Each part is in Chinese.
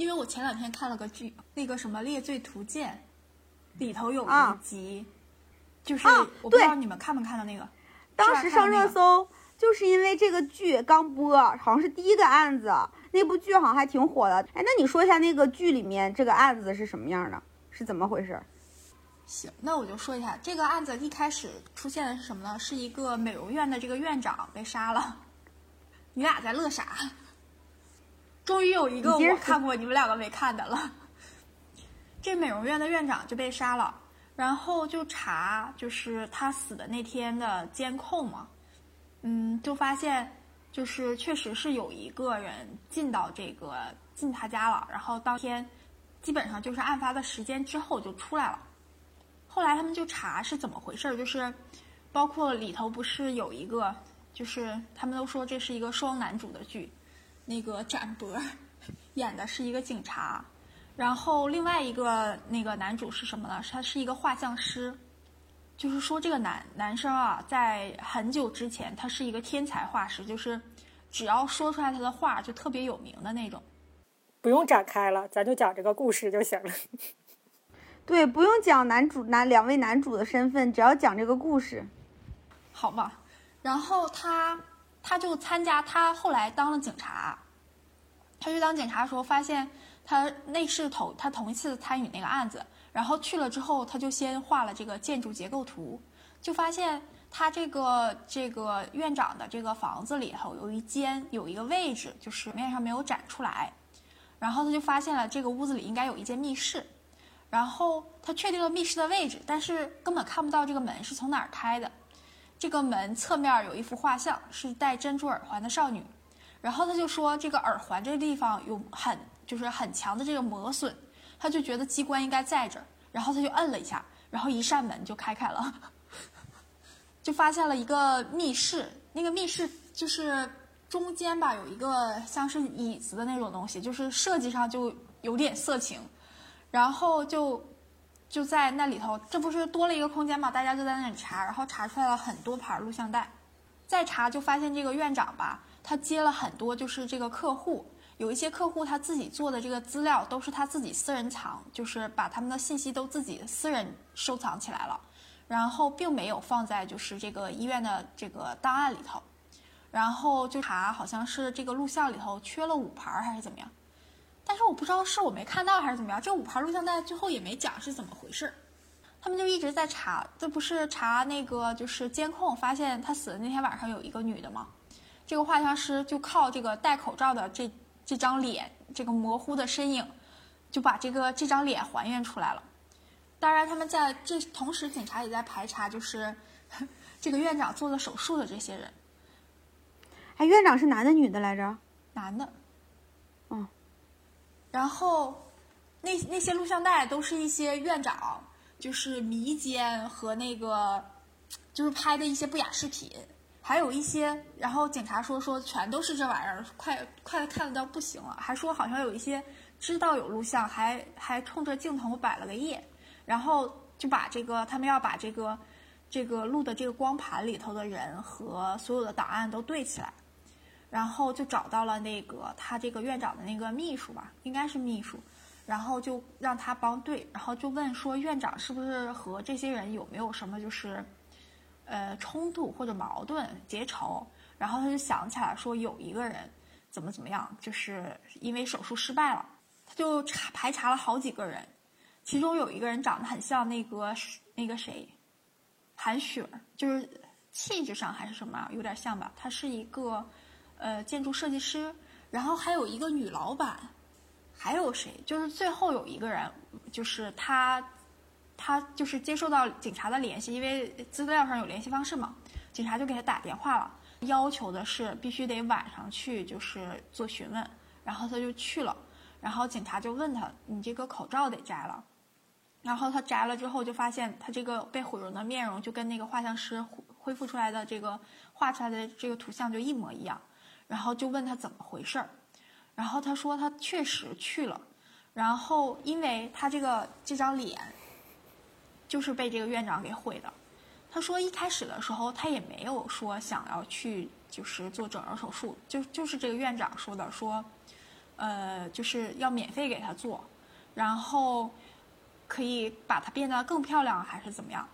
因为我前两天看了个剧，那个什么《猎罪图鉴》，里头有啊一集，就是、啊我不知道你们看没看到那个，当时上热搜，就是因为这个剧刚播，好像是第一个案子，那部剧好像还挺火的。哎，那你说一下那个剧里面这个案子是什么样的？是怎么回事？行，那我就说一下这个案子一开始出现的是什么呢？是一个美容院的这个院长被杀了。你俩在乐啥？终于有一个我看过，你们两个没看的了。这美容院的院长就被杀了，然后就查就是他死的那天的监控嘛，嗯，就发现就是确实是有一个人进到这个进他家了，然后当天基本上就是案发的时间之后就出来了。后来他们就查是怎么回事儿，就是包括里头不是有一个，就是他们都说这是一个双男主的剧，那个展博演的是一个警察，然后另外一个那个男主是什么呢？他是一个画像师，就是说这个男男生啊，在很久之前他是一个天才画师，就是只要说出来他的画就特别有名的那种。不用展开了，咱就讲这个故事就行了。对，不用讲男主男两位男主的身份，只要讲这个故事。好吧，然后他他就参加，他后来当了警察。他去当警察的时候，发现他那是头他头一次参与那个案子，然后去了之后，他就先画了这个建筑结构图，就发现他这个这个院长的这个房子里头有一间有一个位置，就是面上没有展出来，然后他就发现了这个屋子里应该有一间密室。然后他确定了密室的位置，但是根本看不到这个门是从哪儿开的。这个门侧面有一幅画像，是戴珍珠耳环的少女。然后他就说，这个耳环这个地方有很就是很强的这个磨损，他就觉得机关应该在这儿。然后他就摁了一下，然后一扇门就开开了，就发现了一个密室。那个密室就是中间吧有一个像是椅子的那种东西，就是设计上就有点色情。然后就就在那里头，这不是多了一个空间嘛？大家就在那里查，然后查出来了很多盘录像带。再查就发现这个院长吧，他接了很多就是这个客户，有一些客户他自己做的这个资料都是他自己私人藏，就是把他们的信息都自己私人收藏起来了，然后并没有放在就是这个医院的这个档案里头。然后就查，好像是这个录像里头缺了五盘还是怎么样？但是我不知道是我没看到还是怎么样，这五盘录像带最后也没讲是怎么回事。他们就一直在查，这不是查那个就是监控，发现他死的那天晚上有一个女的吗。这个画像师就靠这个戴口罩的这这张脸，这个模糊的身影，就把这个这张脸还原出来了。当然，他们在这同时，警察也在排查，就是 这个院长做了手术的这些人，哎，院长是男的女的来着？男的。然后，那那些录像带都是一些院长就是迷奸和那个，就是拍的一些不雅视频，还有一些，然后警察说说全都是这玩意儿，快快看得到不行了，还说好像有一些知道有录像，还还冲着镜头摆了个耶，然后就把这个他们要把这个这个录的这个光盘里头的人和所有的档案都对起来。然后就找到了那个他这个院长的那个秘书吧，应该是秘书，然后就让他帮对，然后就问说院长是不是和这些人有没有什么就是，呃冲突或者矛盾结仇，然后他就想起来说有一个人怎么怎么样，就是因为手术失败了，他就查排查了好几个人，其中有一个人长得很像那个那个谁，韩雪，就是气质上还是什么有点像吧，他是一个。呃，建筑设计师，然后还有一个女老板，还有谁？就是最后有一个人，就是他，他就是接受到警察的联系，因为资料上有联系方式嘛，警察就给他打电话了，要求的是必须得晚上去，就是做询问，然后他就去了，然后警察就问他，你这个口罩得摘了，然后他摘了之后，就发现他这个被毁容的面容就跟那个画像师恢复出来的这个画出来的这个图像就一模一样。然后就问他怎么回事儿，然后他说他确实去了，然后因为他这个这张脸就是被这个院长给毁的。他说一开始的时候他也没有说想要去就是做整容手术，就就是这个院长说的说，呃，就是要免费给他做，然后可以把它变得更漂亮，还是怎么样？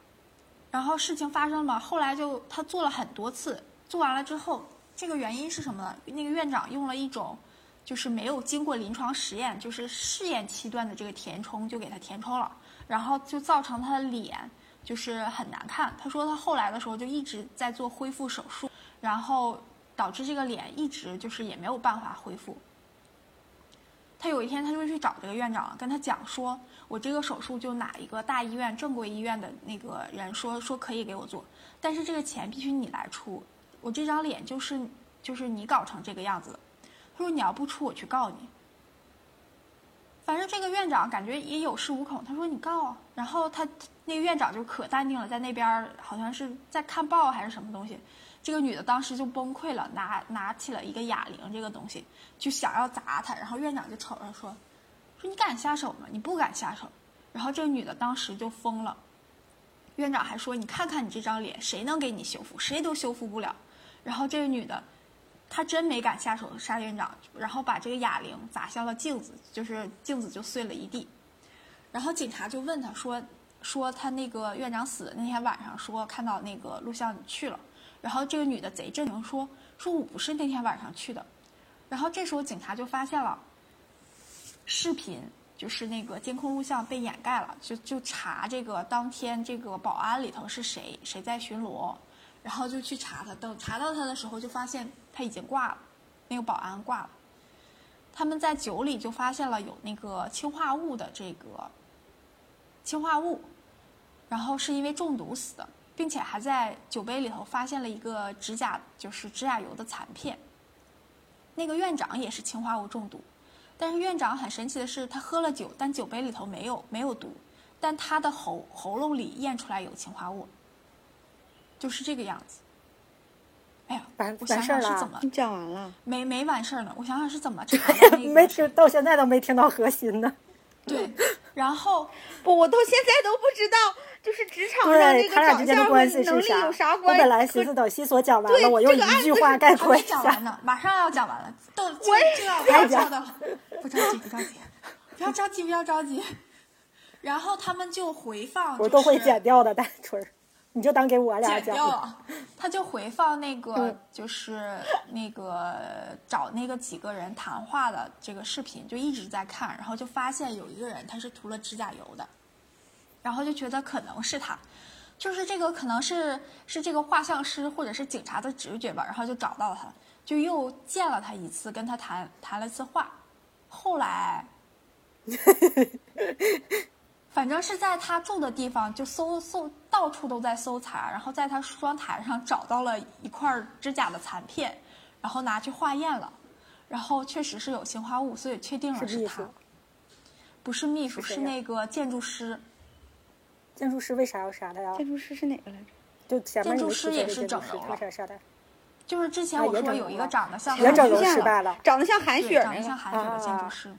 然后事情发生了，后来就他做了很多次，做完了之后，这个原因是什么呢？那个院长用了一种就是没有经过临床实验，就是试验期段的这个填充，就给他填充了，然后就造成他的脸就是很难看。他说他后来的时候就一直在做恢复手术，然后导致这个脸一直就是也没有办法恢复。他有一天他就去找这个院长，跟他讲说，我这个手术就哪一个大医院、正规医院的那个人说说可以给我做，但是这个钱必须你来出，我这张脸就是就是你搞成这个样子的。他说你要不出，我去告你。反正这个院长感觉也有恃无恐，他说你告啊。然后他那个院长就可淡定了，在那边好像是在看报还是什么东西。这个女的当时就崩溃了，拿拿起了一个哑铃这个东西，就想要砸他。然后院长就瞅着说：“说你敢下手吗？你不敢下手。”然后这个女的当时就疯了。院长还说：“你看看你这张脸，谁能给你修复？谁都修复不了。”然后这个女的，她真没敢下手杀院长，然后把这个哑铃砸向了镜子，就是镜子就碎了一地。然后警察就问她说：“说她那个院长死的那天晚上，说看到那个录像你去了。”然后这个女的贼震惊说：“说我不是那天晚上去的。”然后这时候警察就发现了视频，就是那个监控录像被掩盖了，就就查这个当天这个保安里头是谁，谁在巡逻，然后就去查他。等查到他的时候，就发现他已经挂了，那个保安挂了。他们在酒里就发现了有那个氰化物的这个氰化物，然后是因为中毒死的。并且还在酒杯里头发现了一个指甲，就是指甲油的残片。那个院长也是氰化物中毒，但是院长很神奇的是，他喝了酒，但酒杯里头没有没有毒，但他的喉喉咙里验出来有氰化物，就是这个样子。哎呀，完我想完事儿了想是怎么你讲完了，没没完事儿呢？我想想是怎么查的那没听到现在都没听到核心呢。对，然后 不，我到现在都不知道，就是职场上对这个他俩之间的长相和关系是能力有啥我关系？本来寻思等西索讲完对了，我用一句话概括一下。讲完呢，马上要讲完了，都就就要还讲要讲的了，不着急，不着急，不要着急，不要着急。然后他们就回放，我都会就是剪掉的，大春儿，你就当给我俩剪讲掉了，他就回放那个、嗯。就是那个找那个几个人谈话的这个视频，就一直在看，然后就发现有一个人他是涂了指甲油的，然后就觉得可能是他，就是这个可能是是这个画像师或者是警察的直觉吧，然后就找到他，就又见了他一次，跟他谈谈了次话，后来。反正是在他住的地方，就搜搜，到处都在搜查，然后在他梳妆台上找到了一块指甲的残片，然后拿去化验了，然后确实是有氰化物，所以确定了是他是。不是秘书，是是那个建筑师。建筑师为啥要杀他呀？建筑师是哪个来着？就前面建筑师也是整容了为啥杀他？就是之前啊我说有一个长得像也整容失败了长得像韩雪长得雪那个。像韩雪的建啊筑师。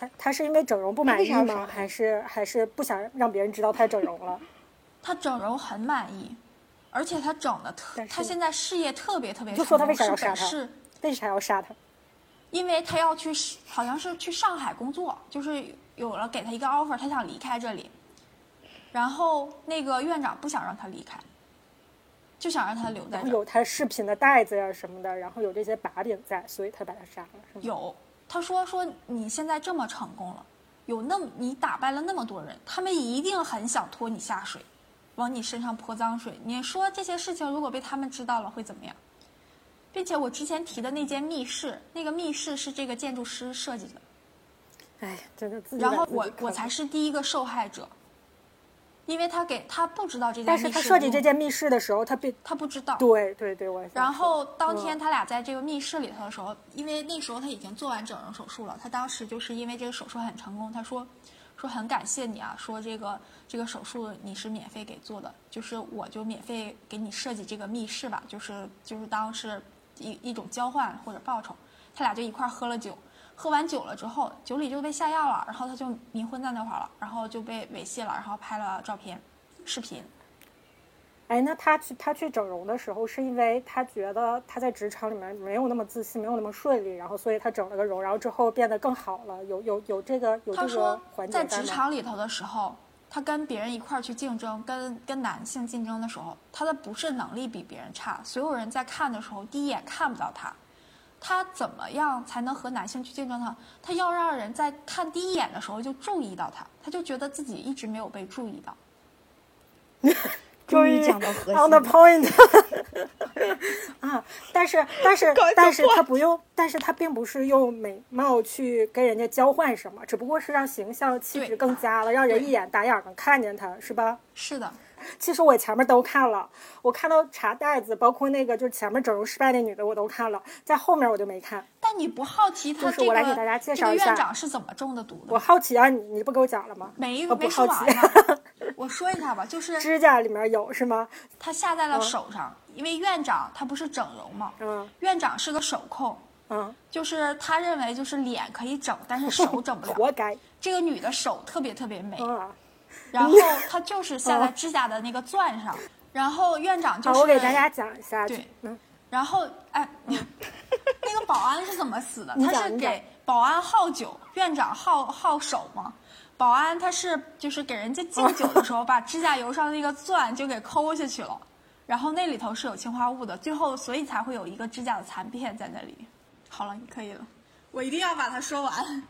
他他是因为整容不满意吗？还是还是不想让别人知道他整容了？他整容很满意，而且他整的特他现在事业特别特别成就说他为啥要杀他为啥要杀他？因为他要去，好像是去上海工作，就是有了给他一个 offer，他想离开这里，然后那个院长不想让他离开，就想让他留在有他视频的袋子呀什么的，然后有这些把柄在，所以他把他杀了，是吗？有，他说说你现在这么成功了，有那么你打败了那么多人，他们一定很想拖你下水，往你身上泼脏水。你说这些事情如果被他们知道了会怎么样？并且我之前提的那间密室，那个密室是这个建筑师设计的。哎，真的自己然后我我才是第一个受害者，因为他给他不知道这件但是密室的他设计这件密室的时候，他被他不知道。对对对，我也想然后当天嗯他俩在这个密室里头的时候，因为那时候他已经做完整容手术了，他当时就是因为这个手术很成功，他说说很感谢你啊，说这个这个手术你是免费给做的，就是我就免费给你设计这个密室吧，就是就是当是一一种交换或者报酬。他俩就一块儿喝了酒，喝完酒了之后，酒里就被下药了，然后他就迷昏在那块儿了，然后就被猥亵了，然后拍了照片、视频。哎，那他去他去整容的时候，是因为他觉得他在职场里面没有那么自信，没有那么顺利，然后所以他整了个容，然后之后变得更好了。有有有这个有这个他说环节在职？场里头的时候，他跟别人一块儿去竞争，跟跟男性竞争的时候，他的不是能力比别人差，所有人在看的时候第一眼看不到他。他怎么样才能和男性去竞争呢？他要让人在看第一眼的时候就注意到他，他就觉得自己一直没有被注意到。终于讲到核心 on the point 啊！但是但是但是他不用，但是他并不是用美貌去跟人家交换什么，只不过是让形象气质更佳了，让人一眼打眼能看见他，是吧？是的，其实我前面都看了，我看到查袋子，包括那个就是前面整容失败那女的我都看了，在后面我就没看。但你不好奇他就是这个我来给大家介这个绍一下院长是怎么中的毒的我？好奇啊，你你不给我讲了吗？没我不没说好奇完呢，我说一下吧，就是指甲里面有是吗？他下在了手上，因为院长他不是整容嘛，嗯院长是个手控，嗯，就是他认为就是脸可以整，但是 手整不了。活该这个女的手特别特别美，啊！然后它就是下在指甲的那个钻上，然后院长就，是我给大家讲一下。对嗯，然后哎，那个保安是怎么死的？他是给保安耗酒，院长耗耗手嘛。保安他是就是给人家敬酒的时候，把指甲油上那个钻就给抠下去了，然后那里头是有氰化物的，最后所以才会有一个指甲的残片在那里。好了，你可以了，我一定要把它说完。